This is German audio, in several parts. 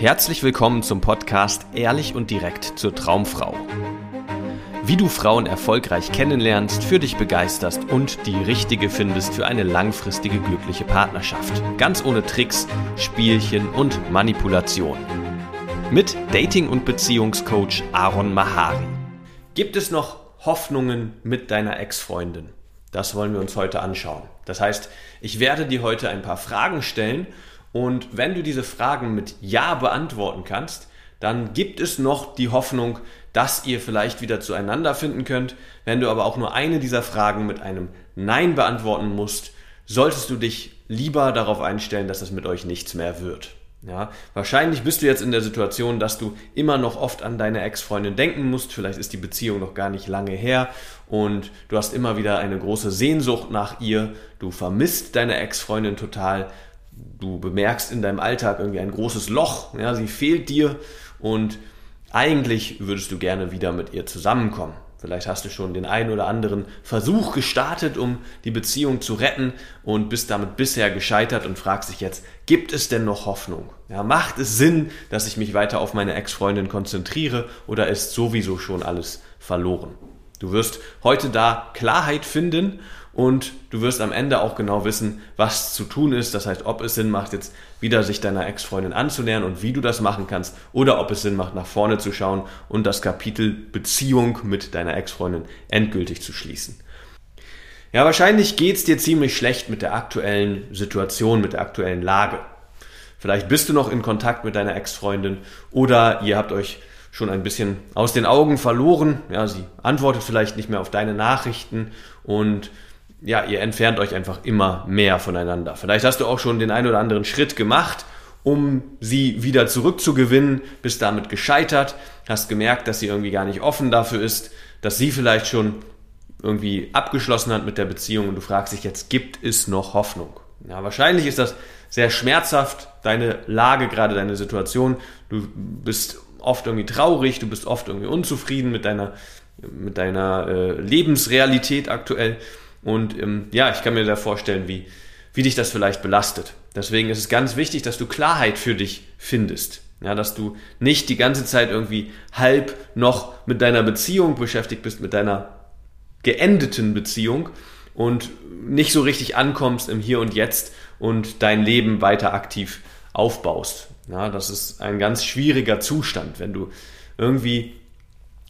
Herzlich willkommen zum Podcast Ehrlich und direkt zur Traumfrau. Wie du Frauen erfolgreich kennenlernst, für dich begeisterst und die richtige findest für eine langfristige glückliche Partnerschaft. Ganz ohne Tricks, Spielchen und Manipulation. Mit Dating- und Beziehungscoach Aaron Mahari. Gibt es noch Hoffnungen mit deiner Ex-Freundin? Das wollen wir uns heute anschauen. Das heißt, ich werde dir heute ein paar Fragen stellen und wenn du diese Fragen mit Ja beantworten kannst, dann gibt es noch die Hoffnung, dass ihr vielleicht wieder zueinander finden könnt. Wenn du aber auch nur eine dieser Fragen mit einem Nein beantworten musst, solltest du dich lieber darauf einstellen, dass es mit euch nichts mehr wird. Ja, wahrscheinlich bist du jetzt in der Situation, dass du immer noch oft an deine Ex-Freundin denken musst. Vielleicht ist die Beziehung noch gar nicht lange her und du hast immer wieder eine große Sehnsucht nach ihr. Du vermisst deine Ex-Freundin total. Du bemerkst in deinem Alltag irgendwie ein großes Loch. Ja, sie fehlt dir und eigentlich würdest du gerne wieder mit ihr zusammenkommen. Vielleicht hast du schon den einen oder anderen Versuch gestartet, um die Beziehung zu retten und bist damit bisher gescheitert und fragst dich jetzt, gibt es denn noch Hoffnung? Ja, macht es Sinn, dass ich mich weiter auf meine Ex-Freundin konzentriere oder ist sowieso schon alles verloren? Du wirst heute da Klarheit finden und du wirst am Ende auch genau wissen, was zu tun ist. Das heißt, ob es Sinn macht, jetzt wieder sich deiner Ex-Freundin anzunähern und wie du das machen kannst oder ob es Sinn macht, nach vorne zu schauen und das Kapitel Beziehung mit deiner Ex-Freundin endgültig zu schließen. Ja, wahrscheinlich geht's dir ziemlich schlecht mit der aktuellen Situation, mit der aktuellen Lage. Vielleicht bist du noch in Kontakt mit deiner Ex-Freundin oder ihr habt euch schon ein bisschen aus den Augen verloren. Ja, sie antwortet vielleicht nicht mehr auf deine Nachrichten und ja, ihr entfernt euch einfach immer mehr voneinander. Vielleicht hast du auch schon den einen oder anderen Schritt gemacht, um sie wieder zurückzugewinnen, bist damit gescheitert, hast gemerkt, dass sie irgendwie gar nicht offen dafür ist, dass sie vielleicht schon irgendwie abgeschlossen hat mit der Beziehung und du fragst dich jetzt, gibt es noch Hoffnung? Ja, wahrscheinlich ist das sehr schmerzhaft, deine Lage, gerade deine Situation. Du bist oft irgendwie traurig, du bist oft irgendwie unzufrieden mit deiner, mit deiner äh, Lebensrealität aktuell. Und ähm, ja, ich kann mir da vorstellen, wie, wie dich das vielleicht belastet. Deswegen ist es ganz wichtig, dass du Klarheit für dich findest. Ja, dass du nicht die ganze Zeit irgendwie halb noch mit deiner Beziehung beschäftigt bist, mit deiner geendeten Beziehung und nicht so richtig ankommst im Hier und Jetzt und dein Leben weiter aktiv aufbaust. Ja, das ist ein ganz schwieriger Zustand, wenn du irgendwie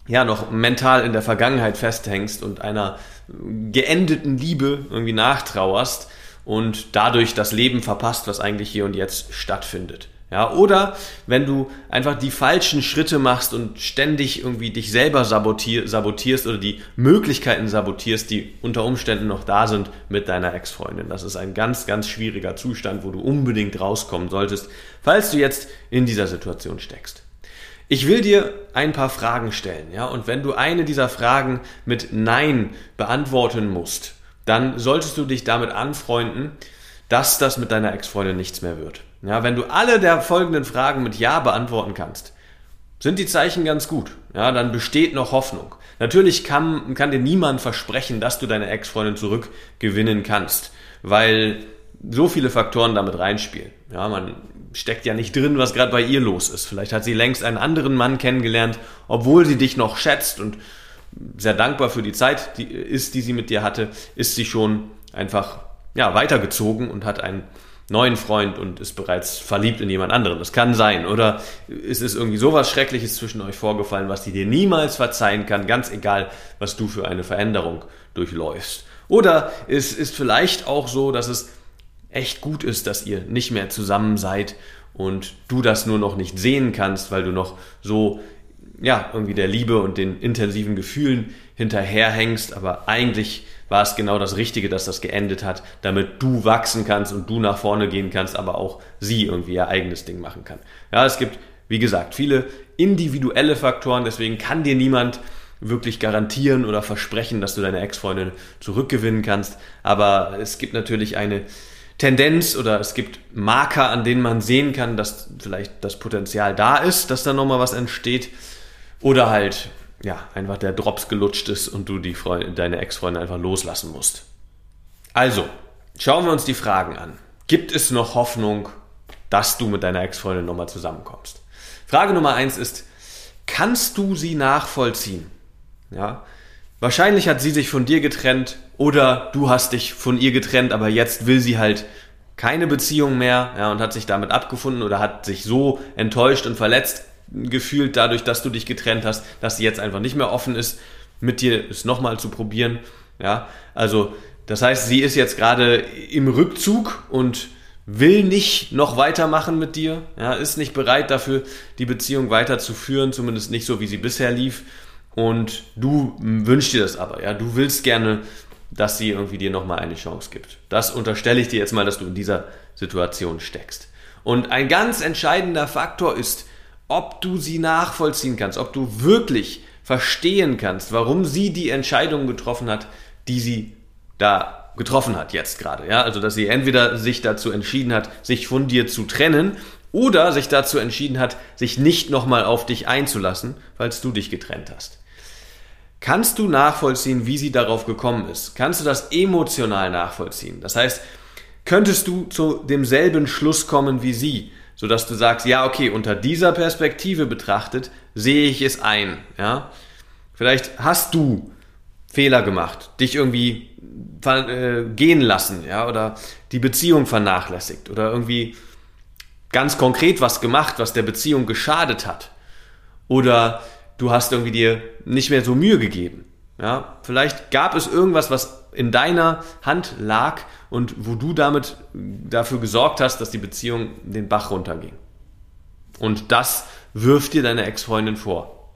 ja noch mental in der Vergangenheit festhängst und einer geendeten Liebe irgendwie nachtrauerst und dadurch das Leben verpasst, was eigentlich hier und jetzt stattfindet. Ja, oder wenn du einfach die falschen Schritte machst und ständig irgendwie dich selber sabotier, sabotierst oder die Möglichkeiten sabotierst, die unter Umständen noch da sind mit deiner Ex-Freundin. Das ist ein ganz, ganz schwieriger Zustand, wo du unbedingt rauskommen solltest, falls du jetzt in dieser Situation steckst. Ich will dir ein paar Fragen stellen, ja, und wenn du eine dieser Fragen mit Nein beantworten musst, dann solltest du dich damit anfreunden, dass das mit deiner Ex-Freundin nichts mehr wird. Ja, wenn du alle der folgenden Fragen mit Ja beantworten kannst, sind die Zeichen ganz gut. Ja, dann besteht noch Hoffnung. Natürlich kann, kann dir niemand versprechen, dass du deine Ex-Freundin zurückgewinnen kannst, weil so viele Faktoren damit reinspielen. Ja, man steckt ja nicht drin, was gerade bei ihr los ist. Vielleicht hat sie längst einen anderen Mann kennengelernt, obwohl sie dich noch schätzt und sehr dankbar für die Zeit die ist, die sie mit dir hatte, ist sie schon einfach ja, weitergezogen und hat einen neuen Freund und ist bereits verliebt in jemand anderen. Das kann sein. Oder es ist irgendwie sowas Schreckliches zwischen euch vorgefallen, was sie dir niemals verzeihen kann, ganz egal, was du für eine Veränderung durchläufst. Oder es ist vielleicht auch so, dass es echt gut ist, dass ihr nicht mehr zusammen seid und du das nur noch nicht sehen kannst, weil du noch so, ja, irgendwie der Liebe und den intensiven Gefühlen hinterherhängst, aber eigentlich war es genau das Richtige, dass das geendet hat, damit du wachsen kannst und du nach vorne gehen kannst, aber auch sie irgendwie ihr eigenes Ding machen kann. Ja, es gibt, wie gesagt, viele individuelle Faktoren, deswegen kann dir niemand wirklich garantieren oder versprechen, dass du deine Ex-Freundin zurückgewinnen kannst, aber es gibt natürlich eine Tendenz oder es gibt Marker, an denen man sehen kann, dass vielleicht das Potenzial da ist, dass da nochmal was entsteht. Oder halt, ja, einfach der Drops gelutscht ist und du die Freundin, deine Ex-Freundin einfach loslassen musst. Also, schauen wir uns die Fragen an. Gibt es noch Hoffnung dass du mit deiner Ex-Freundin nochmal zusammenkommst. Frage Nummer eins ist, kannst du sie nachvollziehen? Ja, wahrscheinlich hat sie sich von dir getrennt oder du hast dich von ihr getrennt, aber jetzt will sie halt keine Beziehung mehr ja, und hat sich damit abgefunden oder hat sich so enttäuscht und verletzt gefühlt dadurch, dass du dich getrennt hast, dass sie jetzt einfach nicht mehr offen ist, mit dir es nochmal zu probieren. Ja, also das heißt, sie ist jetzt gerade im Rückzug und will nicht noch weitermachen mit dir, ja, ist nicht bereit dafür, die Beziehung weiterzuführen, zumindest nicht so, wie sie bisher lief. Und du wünschst dir das aber, ja, du willst gerne dass sie irgendwie dir nochmal eine Chance gibt. Das unterstelle ich dir jetzt mal, dass du in dieser Situation steckst. Und ein ganz entscheidender Faktor ist, ob du sie nachvollziehen kannst, ob du wirklich verstehen kannst, warum sie die Entscheidung getroffen hat, die sie da getroffen hat jetzt gerade. Ja, also dass sie entweder sich dazu entschieden hat, sich von dir zu trennen oder sich dazu entschieden hat, sich nicht nochmal auf dich einzulassen, falls du dich getrennt hast. Kannst du nachvollziehen, wie sie darauf gekommen ist? Kannst du das emotional nachvollziehen? Das heißt, könntest du zu demselben Schluss kommen wie sie, sodass du sagst, ja, okay, unter dieser Perspektive betrachtet, sehe ich es ein, ja? Vielleicht hast du Fehler gemacht, dich irgendwie äh, gehen lassen, ja, oder die Beziehung vernachlässigt oder irgendwie ganz konkret was gemacht, was der Beziehung geschadet hat. Oder du hast irgendwie dir nicht mehr so Mühe gegeben. Ja, vielleicht gab es irgendwas, was in deiner Hand lag und wo du damit dafür gesorgt hast, dass die Beziehung den Bach runterging. Und das wirft dir deine Ex-Freundin vor.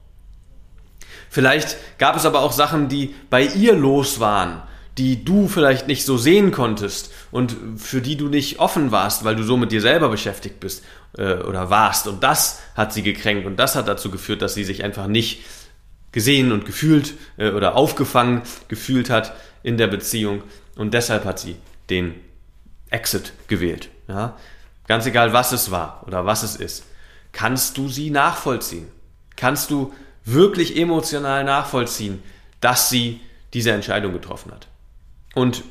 Vielleicht gab es aber auch Sachen, die bei ihr los waren, die du vielleicht nicht so sehen konntest und für die du nicht offen warst, weil du so mit dir selber beschäftigt bist äh, oder warst. Und das hat sie gekränkt und das hat dazu geführt, dass sie sich einfach nicht gesehen und gefühlt äh, oder aufgefangen gefühlt hat in der Beziehung. Und deshalb hat sie den Exit gewählt. Ja? Ganz egal, was es war oder was es ist. Kannst du sie nachvollziehen? Kannst du wirklich emotional nachvollziehen, dass sie diese Entscheidung getroffen hat? Und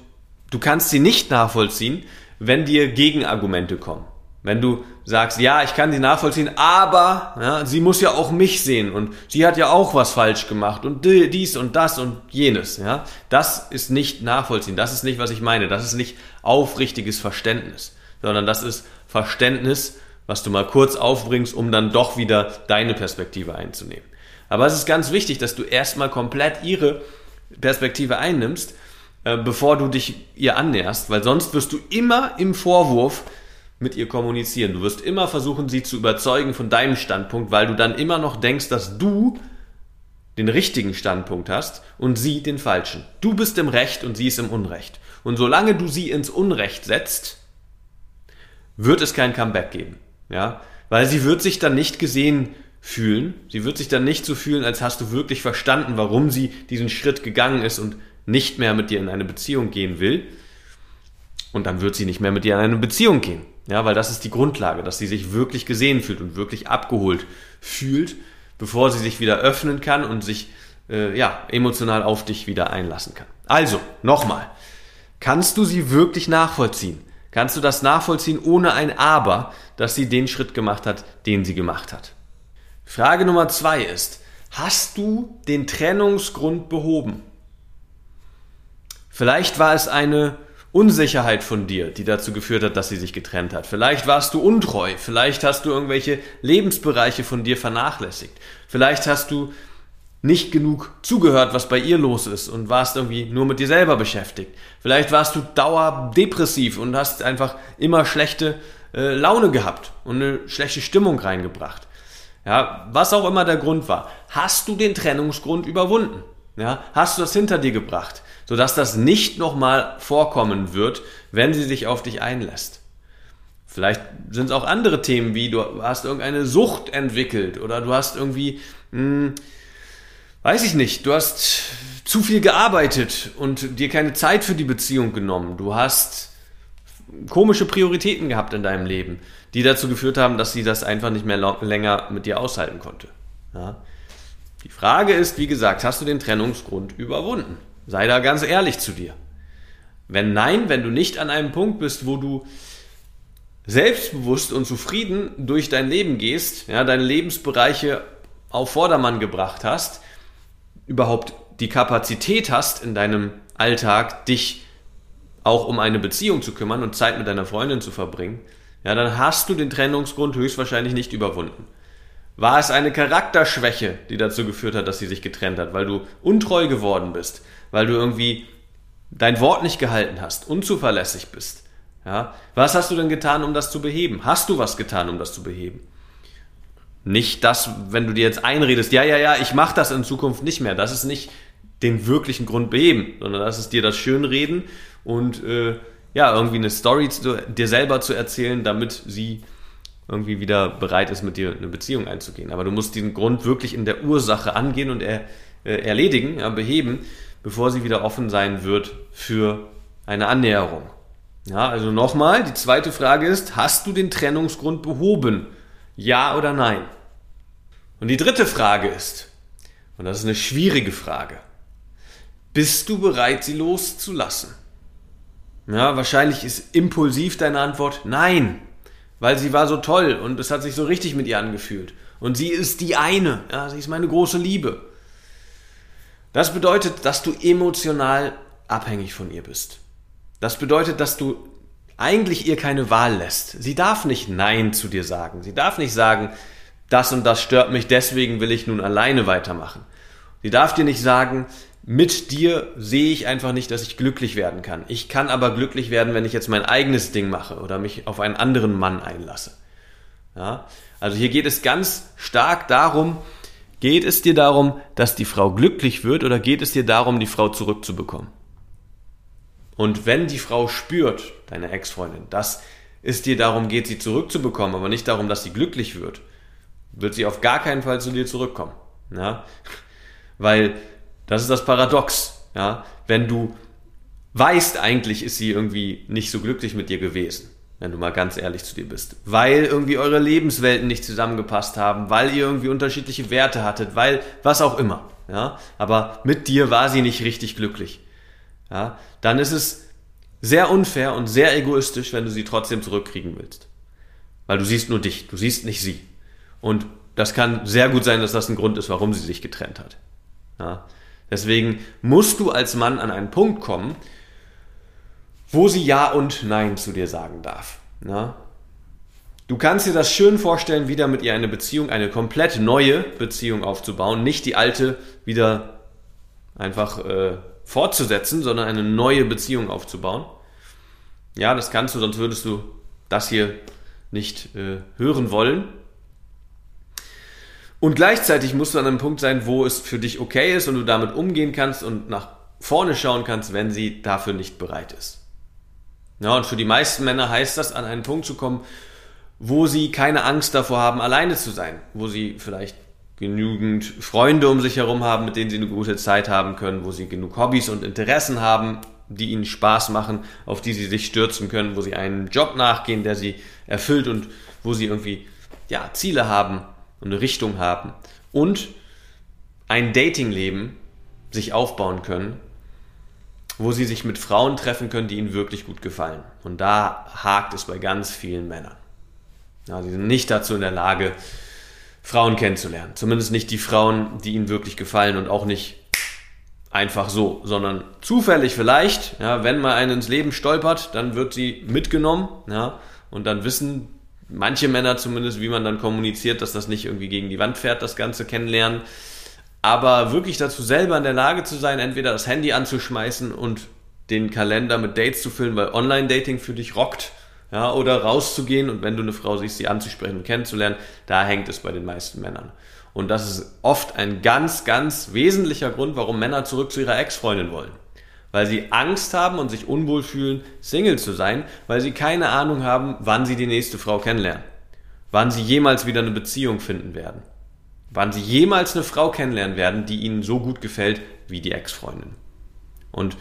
du kannst sie nicht nachvollziehen, wenn dir Gegenargumente kommen. Wenn du sagst, ja, ich kann sie nachvollziehen, aber ja, sie muss ja auch mich sehen und sie hat ja auch was falsch gemacht und dies und das und jenes. Ja, das ist nicht nachvollziehen. Das ist nicht, was ich meine. Das ist nicht aufrichtiges Verständnis, sondern das ist Verständnis, was du mal kurz aufbringst, um dann doch wieder deine Perspektive einzunehmen. Aber es ist ganz wichtig, dass du erstmal komplett ihre Perspektive einnimmst, äh, bevor du dich ihr annäherst, weil sonst wirst du immer im Vorwurf mit ihr kommunizieren. Du wirst immer versuchen, sie zu überzeugen von deinem Standpunkt, weil du dann immer noch denkst, dass du den richtigen Standpunkt hast und sie den falschen. Du bist im Recht und sie ist im Unrecht. Und solange du sie ins Unrecht setzt, wird es kein Comeback geben. Ja? Weil sie wird sich dann nicht gesehen fühlen. Sie wird sich dann nicht so fühlen, als hast du wirklich verstanden, warum sie diesen Schritt gegangen ist und nicht mehr mit dir in eine Beziehung gehen will. Und dann wird sie nicht mehr mit dir in eine Beziehung gehen. Ja, weil das ist die Grundlage, dass sie sich wirklich gesehen fühlt und wirklich abgeholt fühlt, bevor sie sich wieder öffnen kann und sich äh, ja, emotional auf dich wieder einlassen kann. Also, nochmal. Kannst du sie wirklich nachvollziehen? Kannst du das nachvollziehen ohne ein Aber, dass sie den Schritt gemacht hat, den sie gemacht hat? Frage Nummer zwei ist, hast du den Trennungsgrund behoben? Vielleicht war es eine Unsicherheit von dir, die dazu geführt hat, dass sie sich getrennt hat. Vielleicht warst du untreu, vielleicht hast du irgendwelche Lebensbereiche von dir vernachlässigt. Vielleicht hast du nicht genug zugehört, was bei ihr los ist und warst irgendwie nur mit dir selber beschäftigt. Vielleicht warst du dauerdepressiv und hast einfach immer schlechte äh, Laune gehabt und eine schlechte Stimmung reingebracht. Ja, was auch immer der Grund war. Hast du den Trennungsgrund überwunden? Ja, hast du das hinter dir gebracht? Sodass das nicht nochmal vorkommen wird, wenn sie sich auf dich einlässt. Vielleicht sind es auch andere Themen, wie du hast irgendeine Sucht entwickelt oder du hast irgendwie, hm, weiß ich nicht, du hast zu viel gearbeitet und dir keine Zeit für die Beziehung genommen. Du hast komische Prioritäten gehabt in deinem Leben, die dazu geführt haben, dass sie das einfach nicht mehr länger mit dir aushalten konnte. Ja? Die Frage ist, wie gesagt, hast du den Trennungsgrund überwunden? Sei da ganz ehrlich zu dir. Wenn nein, wenn du nicht an einem Punkt bist, wo du selbstbewusst und zufrieden durch dein Leben gehst, ja, deine Lebensbereiche auf Vordermann gebracht hast, überhaupt die Kapazität hast in deinem Alltag, dich auch um eine Beziehung zu kümmern und Zeit mit deiner Freundin zu verbringen, ja, dann hast du den Trennungsgrund höchstwahrscheinlich nicht überwunden. War es eine Charakterschwäche, die dazu geführt hat, dass sie sich getrennt hat, weil du untreu geworden bist, weil du irgendwie dein Wort nicht gehalten hast, unzuverlässig bist? Ja, was hast du denn getan, um das zu beheben? Hast du was getan, um das zu beheben? Nicht das, wenn du dir jetzt einredest, ja, ja, ja, ich mache das in Zukunft nicht mehr. Das ist nicht den wirklichen Grund beheben, sondern das ist dir das Schönreden und äh, ja, irgendwie eine Story zu, dir selber zu erzählen, damit sie irgendwie wieder bereit ist, mit dir eine Beziehung einzugehen. Aber du musst diesen Grund wirklich in der Ursache angehen und er, äh, erledigen, ja, beheben, bevor sie wieder offen sein wird für eine Annäherung. Ja, also nochmal, die zweite Frage ist, hast du den Trennungsgrund behoben? Ja oder nein? Und die dritte Frage ist, und das ist eine schwierige Frage, bist du bereit, sie loszulassen? Ja, wahrscheinlich ist impulsiv deine Antwort nein, weil sie war so toll und es hat sich so richtig mit ihr angefühlt. Und sie ist die eine, ja, sie ist meine große Liebe. Das bedeutet, dass du emotional abhängig von ihr bist. Das bedeutet, dass du eigentlich ihr keine Wahl lässt. Sie darf nicht Nein zu dir sagen. Sie darf nicht sagen, das und das stört mich, deswegen will ich nun alleine weitermachen. Sie darf dir nicht sagen, mit dir sehe ich einfach nicht, dass ich glücklich werden kann. Ich kann aber glücklich werden, wenn ich jetzt mein eigenes Ding mache oder mich auf einen anderen Mann einlasse. Ja? Also hier geht es ganz stark darum, geht es dir darum, dass die Frau glücklich wird oder geht es dir darum, die Frau zurückzubekommen? Und wenn die Frau spürt, deine Ex-Freundin, dass es dir darum geht, sie zurückzubekommen, aber nicht darum, dass sie glücklich wird, wird sie auf gar keinen Fall zu dir zurückkommen. Ja? Weil das ist das Paradox. Ja? Wenn du weißt, eigentlich ist sie irgendwie nicht so glücklich mit dir gewesen, wenn du mal ganz ehrlich zu dir bist, weil irgendwie eure Lebenswelten nicht zusammengepasst haben, weil ihr irgendwie unterschiedliche Werte hattet, weil was auch immer. Ja? Aber mit dir war sie nicht richtig glücklich ja, dann ist es sehr unfair und sehr egoistisch, wenn du sie trotzdem zurückkriegen willst. Weil du siehst nur dich, du siehst nicht sie. Und das kann sehr gut sein, dass das ein Grund ist, warum sie sich getrennt hat. Ja, deswegen musst du als Mann an einen Punkt kommen, wo sie Ja und Nein zu dir sagen darf. Ja? Du kannst dir das schön vorstellen, wieder mit ihr eine Beziehung, eine komplett neue Beziehung aufzubauen, nicht die alte wieder einfach äh, fortzusetzen, sondern eine neue Beziehung aufzubauen. Ja, das kannst du, sonst würdest du das hier nicht äh, hören wollen. Und gleichzeitig musst du an einem Punkt sein, wo es für dich okay ist und du damit umgehen kannst und nach vorne schauen kannst, wenn sie dafür nicht bereit ist. Ja, und für die meisten Männer heißt das, an einen Punkt zu kommen, wo sie keine Angst davor haben, alleine zu sein, wo sie vielleicht genügend Freunde um sich herum haben, mit denen sie eine gute Zeit haben können, wo sie genug Hobbys und Interessen haben, die ihnen Spaß machen, auf die sie sich stürzen können, wo sie einen Job nachgehen, der sie erfüllt und wo sie irgendwie ja, Ziele haben und eine Richtung haben. Und ein Datingleben sich aufbauen können, wo sie sich mit Frauen treffen können, die ihnen wirklich gut gefallen. Und da hakt es bei ganz vielen Männern. Ja, sie sind nicht dazu in der Lage, Frauen kennenzulernen. Zumindest nicht die Frauen, die ihnen wirklich gefallen und auch nicht einfach so, sondern zufällig vielleicht, ja, wenn mal eine ins Leben stolpert, dann wird sie mitgenommen, ja, und dann wissen manche Männer zumindest, wie man dann kommuniziert, dass das nicht irgendwie gegen die Wand fährt, das Ganze kennenlernen. Aber wirklich dazu selber in der Lage zu sein, entweder das Handy anzuschmeißen und den Kalender mit Dates zu füllen, weil Online-Dating für dich rockt, ja, oder rauszugehen und wenn du eine Frau siehst, sie anzusprechen und kennenzulernen, da hängt es bei den meisten Männern. Und das ist oft ein ganz, ganz wesentlicher Grund, warum Männer zurück zu ihrer Ex-Freundin wollen. Weil sie Angst haben und sich unwohl fühlen, Single zu sein, weil sie keine Ahnung haben, wann sie die nächste Frau kennenlernen. Wann sie jemals wieder eine Beziehung finden werden. Wann sie jemals eine Frau kennenlernen werden, die ihnen so gut gefällt wie die Ex-Freundin. Und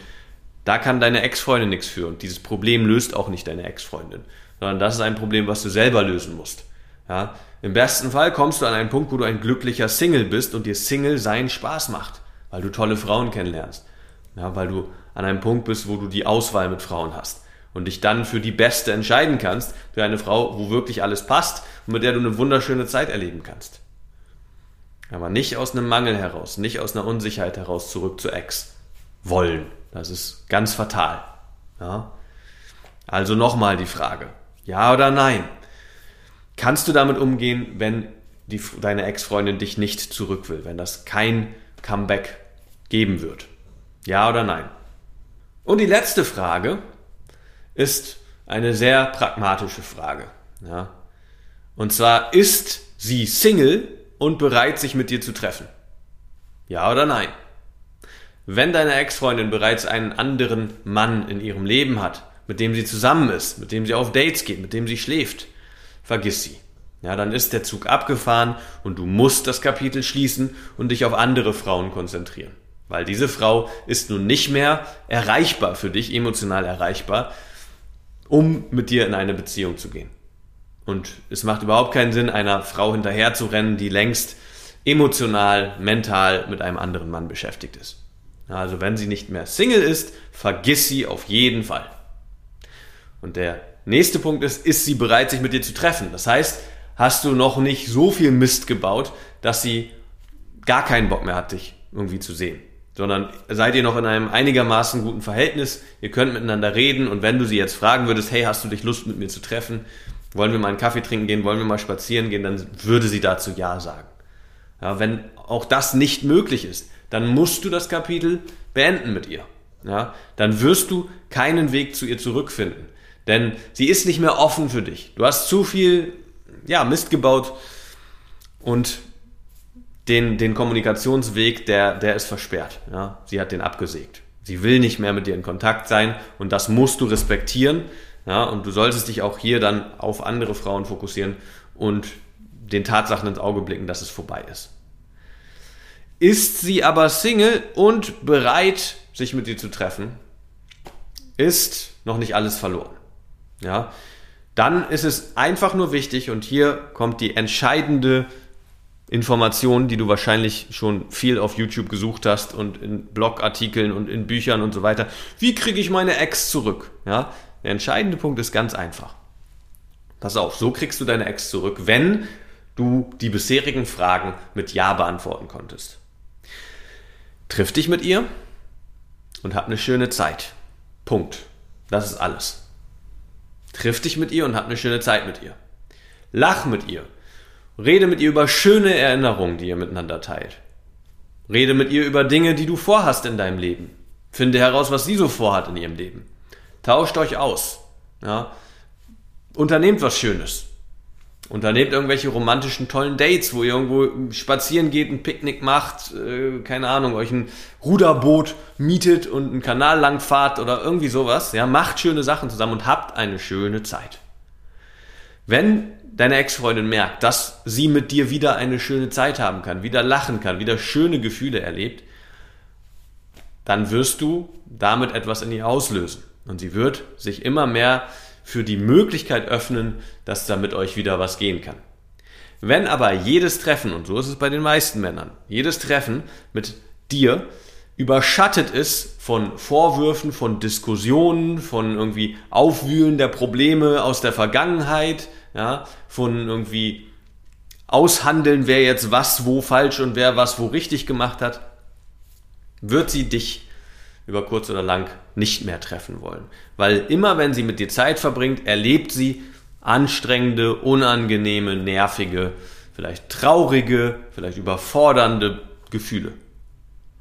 da kann deine Ex-Freundin nichts für und dieses Problem löst auch nicht deine Ex-Freundin, sondern das ist ein Problem, was du selber lösen musst. Ja? Im besten Fall kommst du an einen Punkt, wo du ein glücklicher Single bist und dir Single sein Spaß macht, weil du tolle Frauen kennenlernst, ja, weil du an einem Punkt bist, wo du die Auswahl mit Frauen hast. und dich dann für die beste entscheiden kannst, für eine Frau, wo wirklich alles passt und mit der du eine wunderschöne Zeit erleben kannst. Aber nicht aus einem Mangel heraus, nicht aus einer Unsicherheit heraus zurück zu Ex wollen. Das ist ganz fatal. Ja? Also nochmal die Frage, ja oder nein? Kannst du damit umgehen, wenn die, deine Ex-Freundin dich nicht zurück will, wenn das kein Comeback geben wird? Ja oder nein? Und die letzte Frage ist eine sehr pragmatische Frage. Ja? Und zwar, ist sie Single und bereit, sich mit dir zu treffen? Ja oder nein? Wenn deine Ex-Freundin bereits einen anderen Mann in ihrem Leben hat, mit dem sie zusammen ist, mit dem sie auf Dates geht, mit dem sie schläft, vergiss sie. Ja, dann ist der Zug abgefahren und du musst das Kapitel schließen und dich auf andere Frauen konzentrieren. Weil diese Frau ist nun nicht mehr erreichbar für dich, emotional erreichbar, um mit dir in eine Beziehung zu gehen. Und es macht überhaupt keinen Sinn, einer Frau hinterher zu rennen, die längst emotional, mental mit einem anderen Mann beschäftigt ist. Also wenn sie nicht mehr Single ist, vergiss sie auf jeden Fall. Und der nächste Punkt ist, ist sie bereit, sich mit dir zu treffen? Das heißt, hast du noch nicht so viel Mist gebaut, dass sie gar keinen Bock mehr hat, dich irgendwie zu sehen. Sondern seid ihr noch in einem einigermaßen guten Verhältnis, ihr könnt miteinander reden und wenn du sie jetzt fragen würdest, hey, hast du dich Lust mit mir zu treffen? Wollen wir mal einen Kaffee trinken gehen? Wollen wir mal spazieren gehen? Dann würde sie dazu Ja sagen. Ja, wenn auch das nicht möglich ist, dann musst du das Kapitel beenden mit ihr. Ja, dann wirst du keinen Weg zu ihr zurückfinden. Denn sie ist nicht mehr offen für dich. Du hast zu viel ja, Mist gebaut und den, den Kommunikationsweg, der, der ist versperrt. Ja? Sie hat den abgesägt. Sie will nicht mehr mit dir in Kontakt sein und das musst du respektieren. Ja? Und du solltest dich auch hier dann auf andere Frauen fokussieren und den Tatsachen ins Auge blicken, dass es vorbei ist. Ist sie aber Single und bereit, sich mit dir zu treffen, ist noch nicht alles verloren. Ja, dann ist es einfach nur wichtig und hier kommt die entscheidende Information, die du wahrscheinlich schon viel auf YouTube gesucht hast und in Blogartikeln und in Büchern und so weiter. Wie kriege ich meine Ex zurück? Ja, der entscheidende Punkt ist ganz einfach. Pass auf, so kriegst du deine Ex zurück, wenn du die bisherigen Fragen mit Ja beantworten konntest. Triff dich mit ihr und hab eine schöne Zeit. Punkt. Das ist alles. Triff dich mit ihr und hab eine schöne Zeit mit ihr. Lach mit ihr. Rede mit ihr über schöne Erinnerungen, die ihr miteinander teilt. Rede mit ihr über Dinge, die du vorhast in deinem Leben. Finde heraus, was sie so vorhat in ihrem Leben. Tauscht euch aus. Ja? Unternehmt was Schönes. Unternehmt irgendwelche romantischen, tollen Dates, wo ihr irgendwo spazieren geht, ein Picknick macht, äh, keine Ahnung, euch ein Ruderboot mietet und einen Kanal lang fahrt oder irgendwie sowas. Ja, macht schöne Sachen zusammen und habt eine schöne Zeit. Wenn deine Ex-Freundin merkt, dass sie mit dir wieder eine schöne Zeit haben kann, wieder lachen kann, wieder schöne Gefühle erlebt, dann wirst du damit etwas in ihr auslösen. Und sie wird sich immer mehr für die Möglichkeit öffnen, dass da mit euch wieder was gehen kann. Wenn aber jedes Treffen, und so ist es bei den meisten Männern, jedes Treffen mit dir überschattet ist von Vorwürfen, von Diskussionen, von irgendwie Aufwühlen der Probleme aus der Vergangenheit, ja, von irgendwie Aushandeln, wer jetzt was wo falsch und wer was wo richtig gemacht hat, wird sie dich über kurz oder lang nicht mehr treffen wollen. Weil immer wenn sie mit dir Zeit verbringt, erlebt sie anstrengende, unangenehme, nervige, vielleicht traurige, vielleicht überfordernde Gefühle.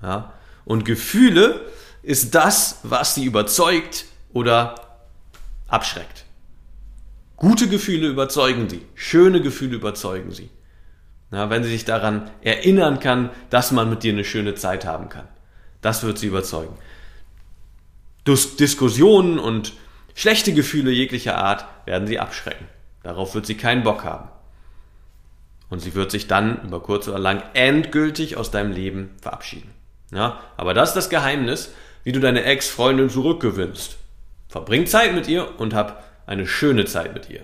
Ja? Und Gefühle ist das, was sie überzeugt oder abschreckt. Gute Gefühle überzeugen sie, schöne Gefühle überzeugen sie. Ja, wenn sie sich daran erinnern kann, dass man mit dir eine schöne Zeit haben kann. Das wird sie überzeugen. Dis Diskussionen und schlechte Gefühle jeglicher Art werden sie abschrecken. Darauf wird sie keinen Bock haben. Und sie wird sich dann über kurz oder lang endgültig aus deinem Leben verabschieden. Ja, aber das ist das Geheimnis, wie du deine Ex-Freundin zurückgewinnst. Verbring Zeit mit ihr und hab eine schöne Zeit mit ihr.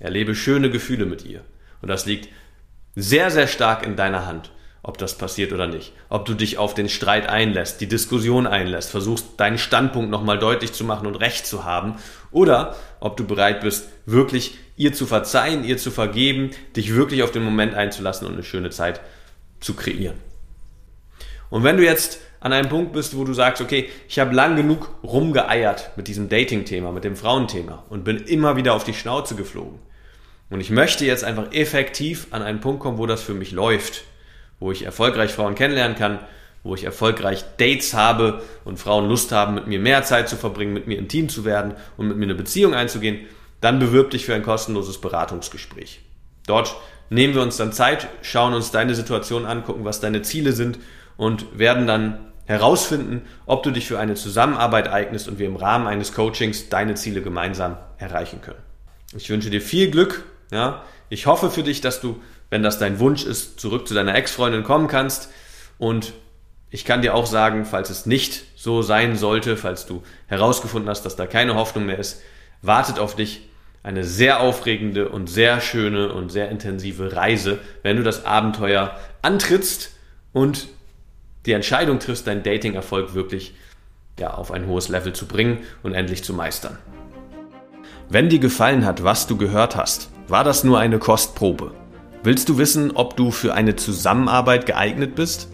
Erlebe schöne Gefühle mit ihr. Und das liegt sehr, sehr stark in deiner Hand. Ob das passiert oder nicht. Ob du dich auf den Streit einlässt, die Diskussion einlässt, versuchst deinen Standpunkt nochmal deutlich zu machen und recht zu haben. Oder ob du bereit bist, wirklich ihr zu verzeihen, ihr zu vergeben, dich wirklich auf den Moment einzulassen und eine schöne Zeit zu kreieren. Und wenn du jetzt an einem Punkt bist, wo du sagst, okay, ich habe lang genug rumgeeiert mit diesem Dating-Thema, mit dem Frauenthema und bin immer wieder auf die Schnauze geflogen. Und ich möchte jetzt einfach effektiv an einen Punkt kommen, wo das für mich läuft, wo ich erfolgreich Frauen kennenlernen kann, wo ich erfolgreich Dates habe und Frauen Lust haben, mit mir mehr Zeit zu verbringen, mit mir intim zu werden und mit mir eine Beziehung einzugehen, dann bewirb dich für ein kostenloses Beratungsgespräch. Dort nehmen wir uns dann Zeit, schauen uns deine Situation an, gucken, was deine Ziele sind und werden dann herausfinden, ob du dich für eine Zusammenarbeit eignest und wir im Rahmen eines Coachings deine Ziele gemeinsam erreichen können. Ich wünsche dir viel Glück. Ja? Ich hoffe für dich, dass du, wenn das dein Wunsch ist, zurück zu deiner Ex-Freundin kommen kannst. Und ich kann dir auch sagen, falls es nicht so sein sollte, falls du herausgefunden hast, dass da keine Hoffnung mehr ist, wartet auf dich eine sehr aufregende und sehr schöne und sehr intensive Reise, wenn du das Abenteuer antrittst und die Entscheidung triffst, deinen Dating-Erfolg wirklich ja, auf ein hohes Level zu bringen und endlich zu meistern. Wenn dir gefallen hat, was du gehört hast, war das nur eine Kostprobe. Willst du wissen, ob du für eine Zusammenarbeit geeignet bist?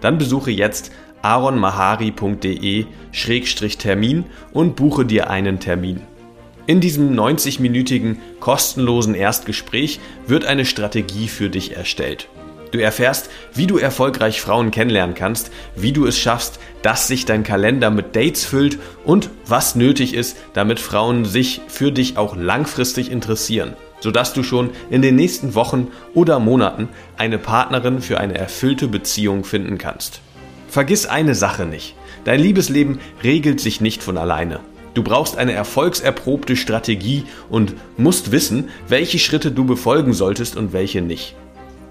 Dann besuche jetzt aronmahari.de-termin und buche dir einen Termin. In diesem 90-minütigen kostenlosen Erstgespräch wird eine Strategie für dich erstellt. Du erfährst, wie du erfolgreich Frauen kennenlernen kannst, wie du es schaffst, dass sich dein Kalender mit Dates füllt und was nötig ist, damit Frauen sich für dich auch langfristig interessieren, sodass du schon in den nächsten Wochen oder Monaten eine Partnerin für eine erfüllte Beziehung finden kannst. Vergiss eine Sache nicht. Dein Liebesleben regelt sich nicht von alleine. Du brauchst eine erfolgserprobte Strategie und musst wissen, welche Schritte du befolgen solltest und welche nicht.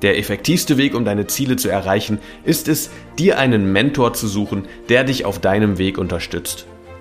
Der effektivste Weg, um deine Ziele zu erreichen, ist es, dir einen Mentor zu suchen, der dich auf deinem Weg unterstützt.